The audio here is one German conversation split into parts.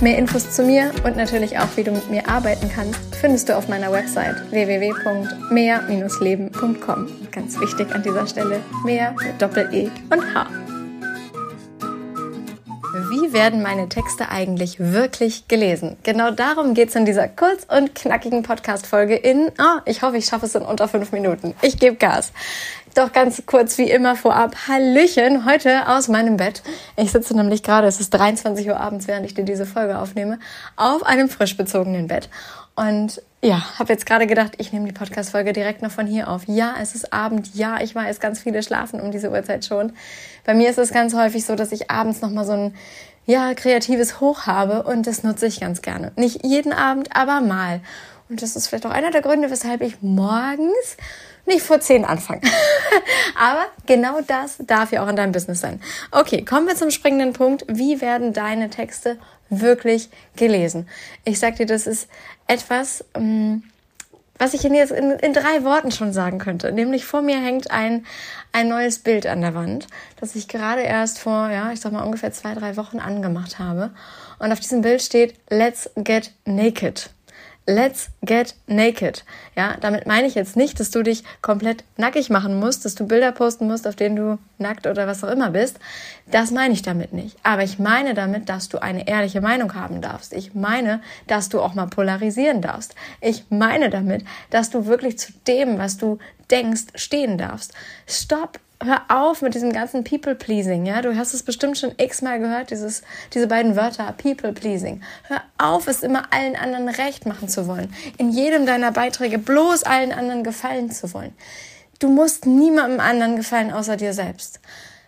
Mehr Infos zu mir und natürlich auch, wie du mit mir arbeiten kannst, findest du auf meiner Website www.mehr-leben.com. Ganz wichtig an dieser Stelle, mehr mit Doppel-E und H. Wie werden meine Texte eigentlich wirklich gelesen? Genau darum geht es in dieser kurz und knackigen Podcast-Folge in, oh, ich hoffe, ich schaffe es in unter fünf Minuten. Ich gebe Gas. Doch ganz kurz wie immer vorab, Hallöchen, heute aus meinem Bett. Ich sitze nämlich gerade, es ist 23 Uhr abends, während ich dir diese Folge aufnehme, auf einem frisch bezogenen Bett. Und ja, habe jetzt gerade gedacht, ich nehme die Podcast-Folge direkt noch von hier auf. Ja, es ist Abend. Ja, ich weiß, ganz viele schlafen um diese Uhrzeit schon. Bei mir ist es ganz häufig so, dass ich abends nochmal so ein ja, kreatives Hoch habe und das nutze ich ganz gerne. Nicht jeden Abend, aber mal. Und das ist vielleicht auch einer der Gründe, weshalb ich morgens nicht vor zehn anfangen. Aber genau das darf ja auch in deinem Business sein. Okay, kommen wir zum springenden Punkt. Wie werden deine Texte wirklich gelesen? Ich sag dir, das ist etwas, ähm, was ich Ihnen jetzt in, in, drei Worten schon sagen könnte. Nämlich vor mir hängt ein, ein neues Bild an der Wand, das ich gerade erst vor, ja, ich sag mal ungefähr zwei, drei Wochen angemacht habe. Und auf diesem Bild steht Let's get naked. Let's get naked. Ja, damit meine ich jetzt nicht, dass du dich komplett nackig machen musst, dass du Bilder posten musst, auf denen du nackt oder was auch immer bist. Das meine ich damit nicht. Aber ich meine damit, dass du eine ehrliche Meinung haben darfst. Ich meine, dass du auch mal polarisieren darfst. Ich meine damit, dass du wirklich zu dem, was du denkst, stehen darfst. Stopp hör auf mit diesem ganzen People-Pleasing, ja. Du hast es bestimmt schon x-mal gehört, dieses, diese beiden Wörter, People-Pleasing. Hör auf, es immer allen anderen recht machen zu wollen. In jedem deiner Beiträge bloß allen anderen gefallen zu wollen. Du musst niemandem anderen gefallen außer dir selbst.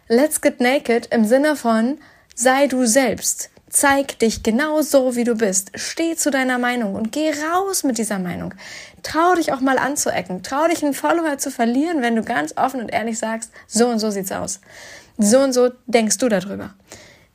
Let's get naked im Sinne von sei du selbst. Zeig dich genau so, wie du bist. Steh zu deiner Meinung und geh raus mit dieser Meinung. Trau dich auch mal anzuecken. Trau dich, einen Follower zu verlieren, wenn du ganz offen und ehrlich sagst, so und so sieht's aus. So und so denkst du darüber.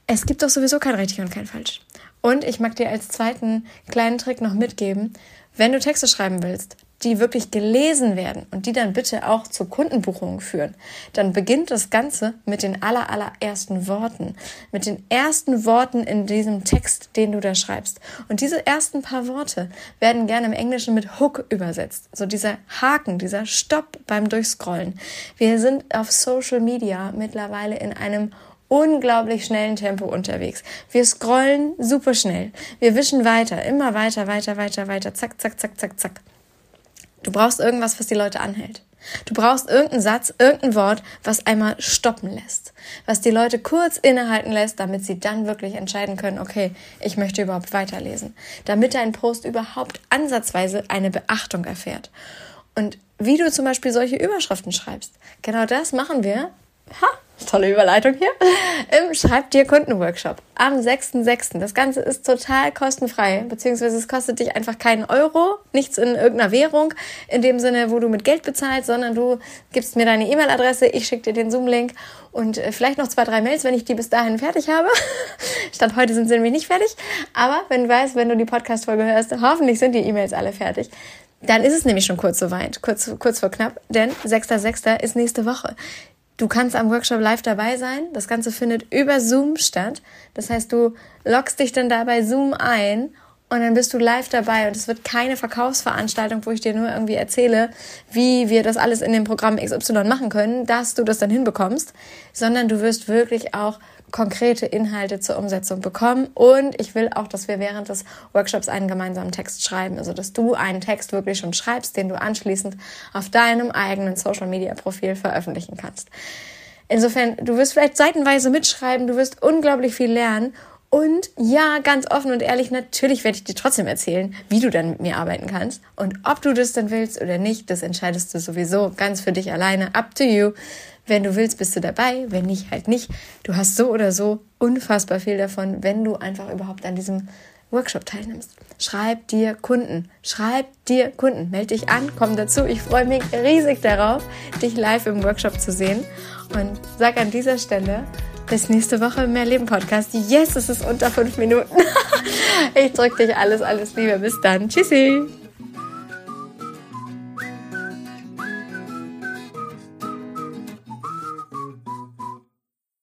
Es gibt doch sowieso kein richtig und kein falsch. Und ich mag dir als zweiten kleinen Trick noch mitgeben, wenn du Texte schreiben willst, die wirklich gelesen werden und die dann bitte auch zur Kundenbuchung führen, dann beginnt das Ganze mit den aller, allerersten Worten, mit den ersten Worten in diesem Text, den du da schreibst. Und diese ersten paar Worte werden gerne im Englischen mit Hook übersetzt. So dieser Haken, dieser Stopp beim Durchscrollen. Wir sind auf Social Media mittlerweile in einem unglaublich schnellen Tempo unterwegs. Wir scrollen super schnell. Wir wischen weiter, immer weiter, weiter, weiter, weiter, zack, zack, zack, zack, zack. Du brauchst irgendwas, was die Leute anhält. Du brauchst irgendeinen Satz, irgendein Wort, was einmal stoppen lässt, was die Leute kurz innehalten lässt, damit sie dann wirklich entscheiden können, okay, ich möchte überhaupt weiterlesen, damit dein Post überhaupt ansatzweise eine Beachtung erfährt. Und wie du zum Beispiel solche Überschriften schreibst, genau das machen wir. Ha, tolle Überleitung hier, im Schreib dir Kundenworkshop am 6.6. Das Ganze ist total kostenfrei, beziehungsweise es kostet dich einfach keinen Euro, nichts in irgendeiner Währung, in dem Sinne, wo du mit Geld bezahlst, sondern du gibst mir deine E-Mail-Adresse, ich schicke dir den Zoom-Link und äh, vielleicht noch zwei, drei Mails, wenn ich die bis dahin fertig habe. Stand heute sind sie nämlich nicht fertig, aber wenn du weißt, wenn du die Podcast-Folge hörst, hoffentlich sind die E-Mails alle fertig. Dann ist es nämlich schon kurz so weit, kurz, kurz vor knapp, denn 6.6. ist nächste Woche. Du kannst am Workshop live dabei sein. Das Ganze findet über Zoom statt. Das heißt, du loggst dich dann da bei Zoom ein und dann bist du live dabei und es wird keine Verkaufsveranstaltung, wo ich dir nur irgendwie erzähle, wie wir das alles in dem Programm XY machen können, dass du das dann hinbekommst, sondern du wirst wirklich auch konkrete Inhalte zur Umsetzung bekommen. Und ich will auch, dass wir während des Workshops einen gemeinsamen Text schreiben. Also, dass du einen Text wirklich schon schreibst, den du anschließend auf deinem eigenen Social Media Profil veröffentlichen kannst. Insofern, du wirst vielleicht seitenweise mitschreiben, du wirst unglaublich viel lernen. Und ja, ganz offen und ehrlich, natürlich werde ich dir trotzdem erzählen, wie du dann mit mir arbeiten kannst. Und ob du das dann willst oder nicht, das entscheidest du sowieso ganz für dich alleine. Up to you. Wenn du willst, bist du dabei. Wenn nicht, halt nicht. Du hast so oder so unfassbar viel davon, wenn du einfach überhaupt an diesem Workshop teilnimmst. schreib dir Kunden. Schreib dir Kunden. Meld dich an, komm dazu. Ich freue mich riesig darauf, dich live im Workshop zu sehen. Und sag an dieser Stelle, bis nächste Woche im Mehr Leben Podcast. Yes, es ist unter fünf Minuten. ich drücke dich alles, alles Liebe. Bis dann. Tschüssi.